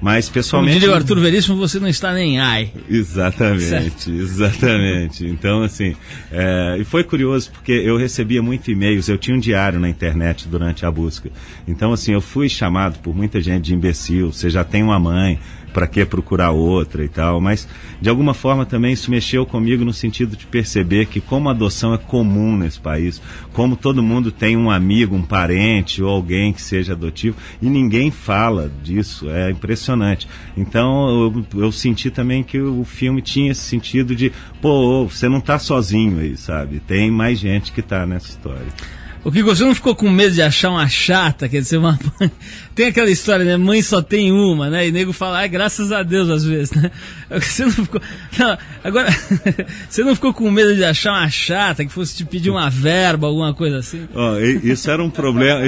mas Como pessoalmente diria o Arthur Veríssimo, você não está nem ai. Exatamente, Certo. exatamente. Então, assim, é, e foi curioso porque eu recebia muito e-mails, eu tinha um diário na internet durante a busca. Então, assim, eu fui chamado por muita gente de imbecil, você já tem uma mãe, para que procurar outra e tal, mas de alguma forma também isso mexeu comigo no sentido de perceber que como a adoção é comum nesse país, como todo mundo tem um amigo, um parente ou alguém que seja adotivo e ninguém fala disso, é impressionante. Então eu, eu senti também que o filme tinha esse sentido de, pô, você não está sozinho aí, sabe? Tem mais gente que está nessa história. O que você não ficou com medo de achar uma chata, quer dizer, uma. Tem aquela história, né? Mãe só tem uma, né? E nego fala, ah, graças a Deus, às vezes, né? Você não ficou. Não, agora, você não ficou com medo de achar uma chata que fosse te pedir uma verba, alguma coisa assim? E- isso era um problema.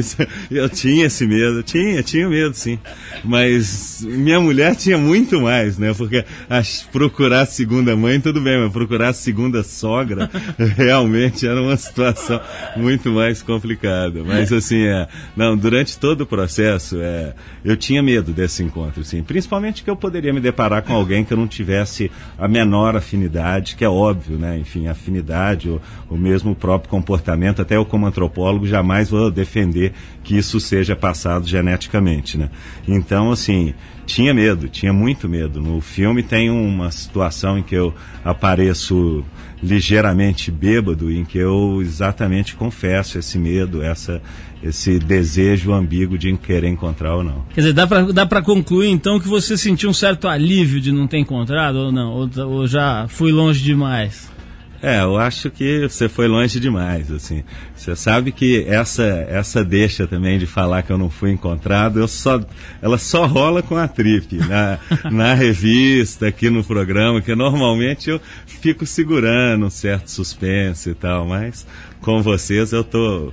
eu tinha esse medo, tinha, tinha medo sim. Mas minha mulher tinha muito mais, né? Porque ach- procurar segunda mãe, tudo bem, mas procurar segunda sogra realmente era uma situação muito mais complicada. Mas assim, é, não, durante todo o processo, é, eu tinha medo desse encontro, sim. Principalmente que eu poderia me deparar com alguém que eu não tivesse a menor afinidade, que é óbvio, né? Enfim, afinidade, ou o mesmo próprio comportamento, até eu como antropólogo jamais vou defender que isso seja passado geneticamente, né? Então, assim, tinha medo, tinha muito medo. No filme tem uma situação em que eu apareço ligeiramente bêbado, em que eu exatamente confesso esse medo, essa, esse desejo ambíguo de querer encontrar ou não. Quer dizer, dá pra, dá pra concluir então que você sentiu um certo alívio de não ter encontrado ou não? Ou, ou já fui longe demais? É, eu acho que você foi longe demais, assim. Você sabe que essa essa deixa também de falar que eu não fui encontrado, eu só ela só rola com a trip na, na revista, aqui no programa, que normalmente eu fico segurando um certo suspense e tal, mas com vocês eu Tô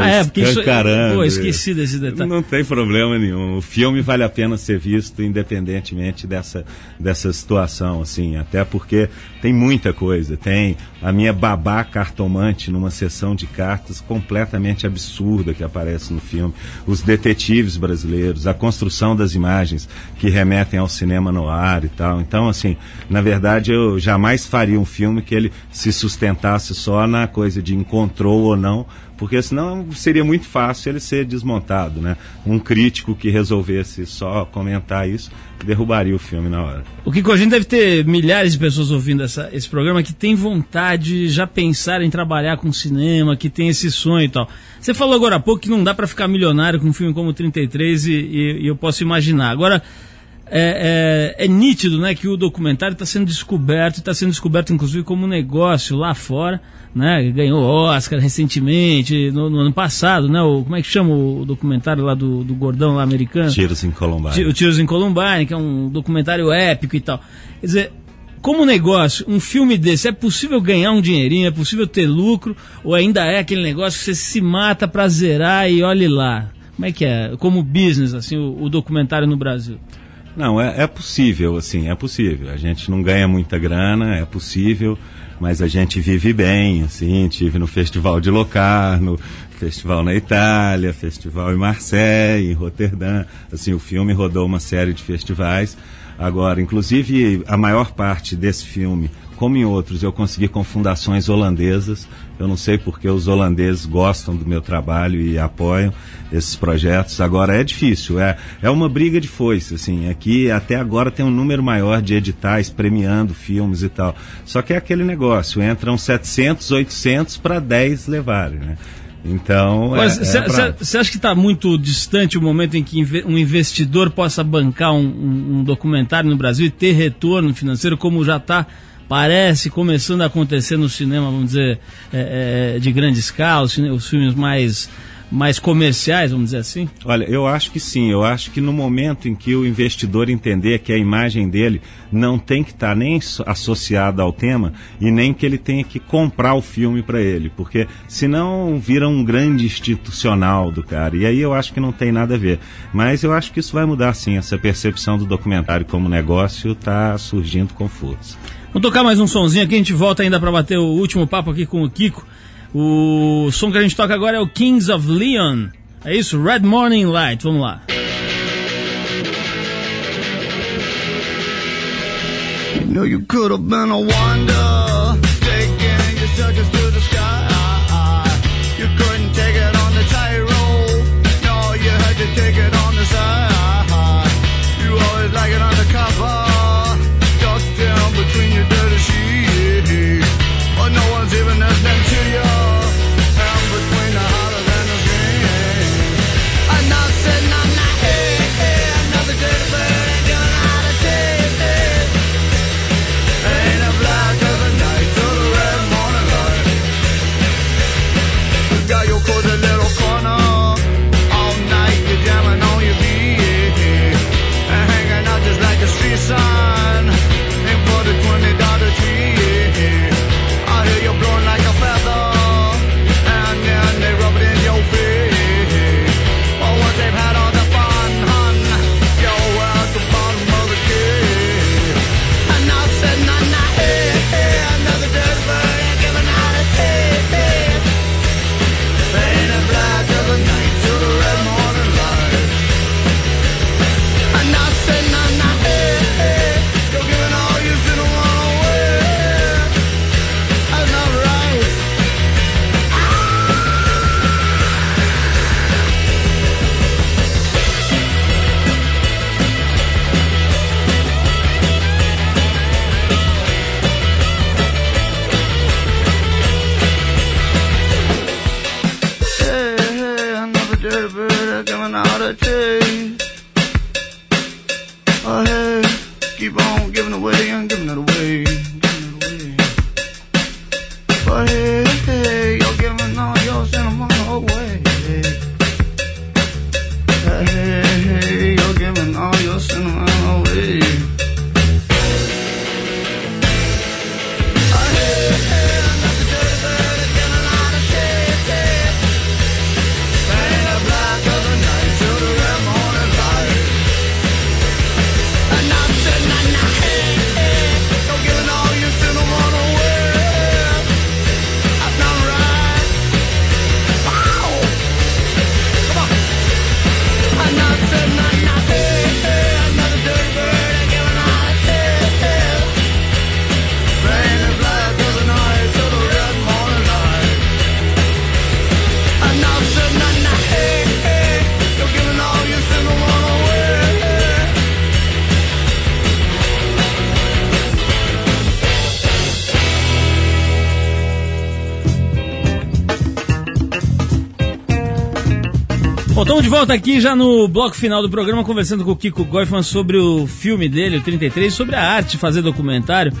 Ah, é, porque isso- pô, esqueci desse detalhe. Não tem problema nenhum. O filme vale a pena ser visto independentemente dessa, dessa situação, assim. Até porque tem muita coisa. Tem a minha babá cartomante numa sessão de cartas completamente absurda que aparece no filme. Os detetives brasileiros, a construção das imagens que remetem ao cinema no ar e tal. Então, assim, na verdade, eu jamais faria um filme que ele se sustentasse só na coisa de encontrou ou não, porque senão seria muito fácil ele ser desmontado, né? Um crítico que resolvesse só comentar isso derrubaria o filme na hora. O Kiko, a gente deve ter milhares de pessoas ouvindo essa- esse programa que tem vontade, já pensar em trabalhar com cinema, que tem esse sonho e tal. Você falou agora há pouco que não dá pra ficar milionário com um filme como 33 e, e- e eu posso imaginar. Agora, é, é- é nítido né, que o documentário está sendo descoberto, está sendo descoberto inclusive como negócio lá fora, né? Ganhou Oscar recentemente, no, no ano passado, né? O, como é que chama o documentário lá do, do gordão lá americano? Tiros em Columbine. O Tiros em Columbine, que é um documentário épico e tal. Quer dizer, como negócio, um filme desse, é possível ganhar um dinheirinho, é possível ter lucro, ou ainda é aquele negócio que você se mata pra zerar e olhe lá? Como é que é? Como business, assim, o, o documentário no Brasil? Não, é, é possível, assim, é possível. A gente não ganha muita grana, é possível, mas a gente vive bem, assim, tive no Festival de Locarno, festival na Itália, festival em Marseille, em Roterdã, assim, o filme rodou uma série de festivais. Agora, inclusive, a maior parte desse filme, como em outros, eu consegui com fundações holandesas. Eu não sei porque os holandeses gostam do meu trabalho e apoiam esses projetos. Agora é difícil, é, é uma briga de foice, assim. Aqui até agora tem um número maior de editais premiando filmes e tal. Só que é aquele negócio, entram 700, 800 para 10 levarem, né? Então, Mas é, você é brabo. acha que está muito distante o momento em que um investidor possa bancar um, um- um documentário no Brasil e ter retorno financeiro, como já está, parece, começando a acontecer no cinema, vamos dizer, é, é, de grande escala, os, os filmes mais, mais comerciais, vamos dizer assim? Olha, eu acho que sim. Eu acho que no momento em que o investidor entender que a imagem dele não tem que estar nem so- associada ao tema e nem que ele tenha que comprar o filme para ele, porque senão vira um grande institucional do cara. E aí eu acho que não tem nada a ver. Mas eu acho que isso vai mudar sim. Essa percepção do documentário como negócio está surgindo com força. Vamos tocar mais um sonzinho aqui, a gente volta ainda para bater o último papo aqui com o Kiko. O som que a gente toca agora é o Kings of Leon. É isso? Red Morning Light. Vamos lá. You know you could have been a wonder, estamos de volta aqui já no bloco final do programa, conversando com o Kiko Goifman sobre o filme dele, o 33, sobre a arte de fazer documentário.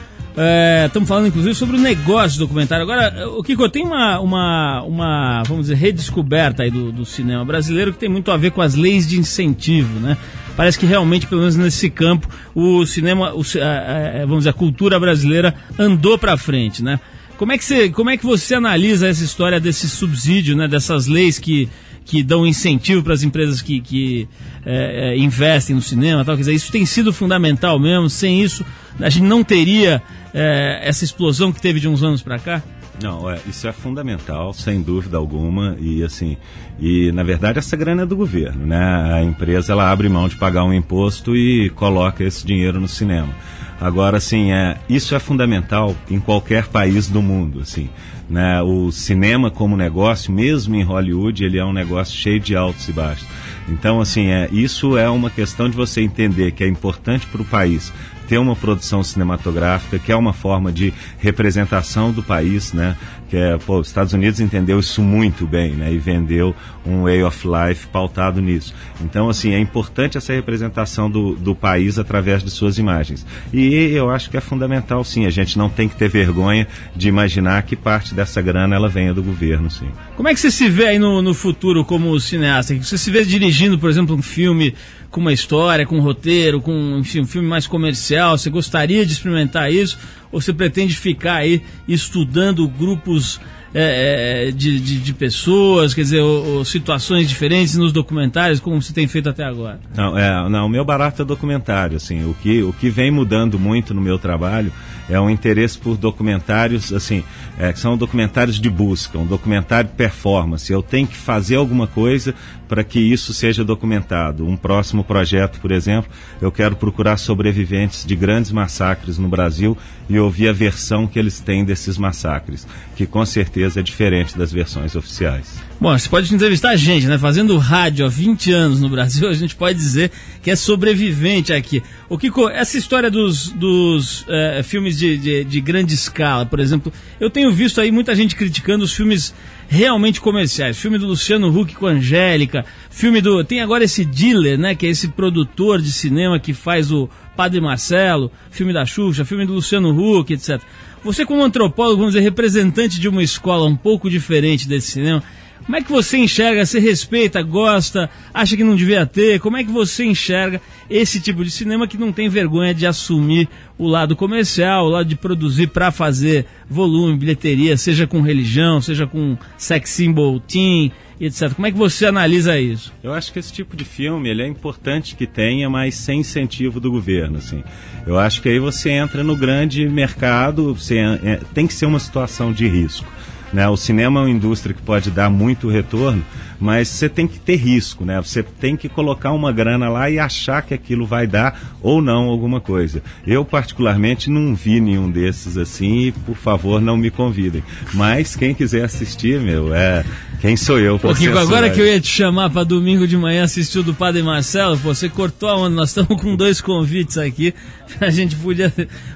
Estamos falando, inclusive, sobre o negócio do documentário. Agora, o Kiko, tem uma, uma, uma vamos dizer, redescoberta aí do, do cinema brasileiro que tem muito a ver com as leis de incentivo, né? Parece que realmente, pelo menos nesse campo, o cinema, o, a- a- vamos dizer, a cultura brasileira andou para frente, né? Como é, que você, como é que você analisa essa história desse subsídio, né? Dessas leis que, que dão incentivo para as empresas que, que é, é, investem no cinema tal? Quer dizer, isso tem sido fundamental mesmo. Sem isso, a gente não teria é, essa explosão que teve de uns anos para cá? Não, é, isso é fundamental, sem dúvida alguma, e assim, e na verdade essa grana é do governo, né? A empresa ela abre mão de pagar um imposto e coloca esse dinheiro no cinema. Agora, assim, é, isso é fundamental em qualquer país do mundo, assim, né? O cinema como negócio, mesmo em Hollywood, ele é um negócio cheio de altos e baixos. Então, assim, é, isso é uma questão de você entender que é importante para o país ter uma produção cinematográfica, que é uma forma de representação do país, né? Que é, pô, os Estados Unidos entendeu isso muito bem, né? E vendeu um way of life pautado nisso. Então, assim, é importante essa representação do, do país através de suas imagens. E eu acho que é fundamental, sim. A gente não tem que ter vergonha de imaginar que parte dessa grana ela venha do governo, sim. Como é que você se vê aí no, no futuro como cineasta? Você se vê dirigindo, por exemplo, um filme com uma história, com um roteiro, com enfim, um filme mais comercial? Você gostaria de experimentar isso? Ou você pretende ficar aí estudando grupos é, é, de, de, de pessoas, quer dizer, ou, ou situações diferentes nos documentários, como você tem feito até agora? Não, é, não, o meu barato é documentário, assim, o que, o que vem mudando muito no meu trabalho é o interesse por documentários, assim, é, são documentários de busca, um documentário performance. Eu tenho que fazer alguma coisa para que isso seja documentado. Um próximo projeto, por exemplo, eu quero procurar sobreviventes de grandes massacres no Brasil e ouvir a versão que eles têm desses massacres, que com certeza é diferente das versões oficiais. Bom, você pode entrevistar a gente, né? Fazendo rádio há 20 anos no Brasil, a gente pode dizer que é sobrevivente aqui. O Kiko, essa história dos, dos eh, filmes de, de, de grande escala, por exemplo, eu tenho visto aí muita gente criticando os filmes realmente comerciais. Filme do Luciano Huck com a Angélica, filme do. Tem agora esse dealer, né? Que é esse produtor de cinema que faz o Padre Marcelo, filme da Xuxa, filme do Luciano Huck, etc. Você, como antropólogo, vamos dizer, representante de uma escola um pouco diferente desse cinema, como é que você enxerga? Você respeita, gosta, acha que não devia ter? Como é que você enxerga esse tipo de cinema que não tem vergonha de assumir o lado comercial, o lado de produzir para fazer volume, bilheteria, seja com religião, seja com sex symbol, teen, etc. Como é que você analisa isso? Eu acho que esse tipo de filme ele é importante que tenha, mas sem incentivo do governo. Assim. Eu acho que aí você entra no grande mercado, você, é, tem que ser uma situação de risco. Né? O cinema é uma indústria que pode dar muito retorno, mas você tem que ter risco, né? Você tem que colocar uma grana lá e achar que aquilo vai dar ou não alguma coisa. Eu particularmente não vi nenhum desses assim e por favor não me convidem. Mas quem quiser assistir, meu, é quem sou eu? Kiko, agora que eu ia te chamar para domingo de manhã assistir o do Padre Marcelo, você cortou a onda. Nós estamos com dois convites aqui. A gente podia,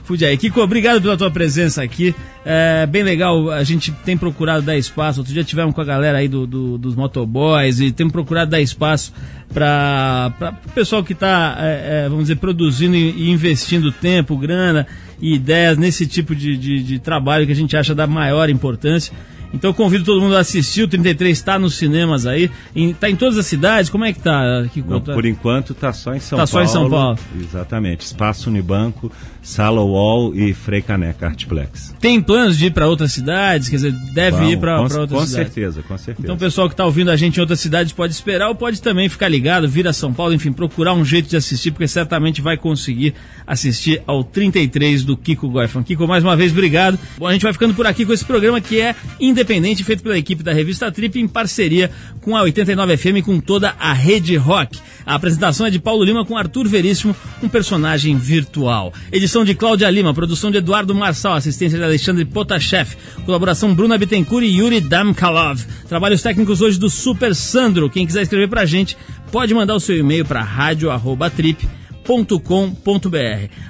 podia ir. Kiko, obrigado pela tua presença aqui. É bem legal, a gente tem procurado dar espaço. Outro dia tivemos com a galera aí do, do dos motoboys e temos procurado dar espaço para o pessoal que está, é, é, vamos dizer, produzindo e, e, investindo tempo, grana e ideias nesse tipo de, de, de trabalho que a gente acha da maior importância. Então eu convido todo mundo a assistir. O 33 está nos cinemas aí. Está em todas as cidades? Como é que está? Não, por enquanto está só em São tá Paulo. Está só em São Paulo. Exatamente. Espaço Unibanco, Sala Wall e Frei Caneca Artplex. Tem planos de ir para outras cidades? Quer dizer, deve Vamos, ir para outras cidades? Com certeza, com certeza. Então o pessoal que está ouvindo a gente em outras cidades pode esperar ou pode também ficar ligado, vir a São Paulo, enfim, procurar um jeito de assistir, porque certamente vai conseguir assistir ao 33 do Kiko Goifan. Kiko, mais uma vez, obrigado. Bom, a gente vai ficando por aqui com esse programa que é independente, feito pela equipe da revista Trip em parceria com a 89 FM e com toda a rede rock. A apresentação é de Paulo Lima com Arthur Veríssimo, um personagem virtual. Edição de Cláudia Lima, produção de Eduardo Marçal, assistência de Alexandre Potashev, colaboração Bruna Bittencourt e Yuri Damkalov. Trabalhos técnicos hoje do Super Sandro. Quem quiser escrever pra gente, pode mandar o seu e-mail para rádio@trip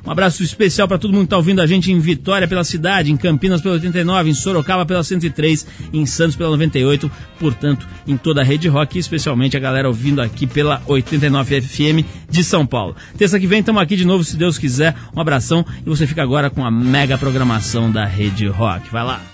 Um abraço especial para todo mundo que está ouvindo a gente em Vitória pela cidade, em Campinas pela 89, em Sorocaba pela 103, em Santos pela 98, portanto, em toda a rede rock, especialmente a galera ouvindo aqui pela 89 FM de São Paulo. Terça que vem estamos aqui de novo, se Deus quiser. Um abração e você fica agora com a mega programação da rede rock. Vai lá.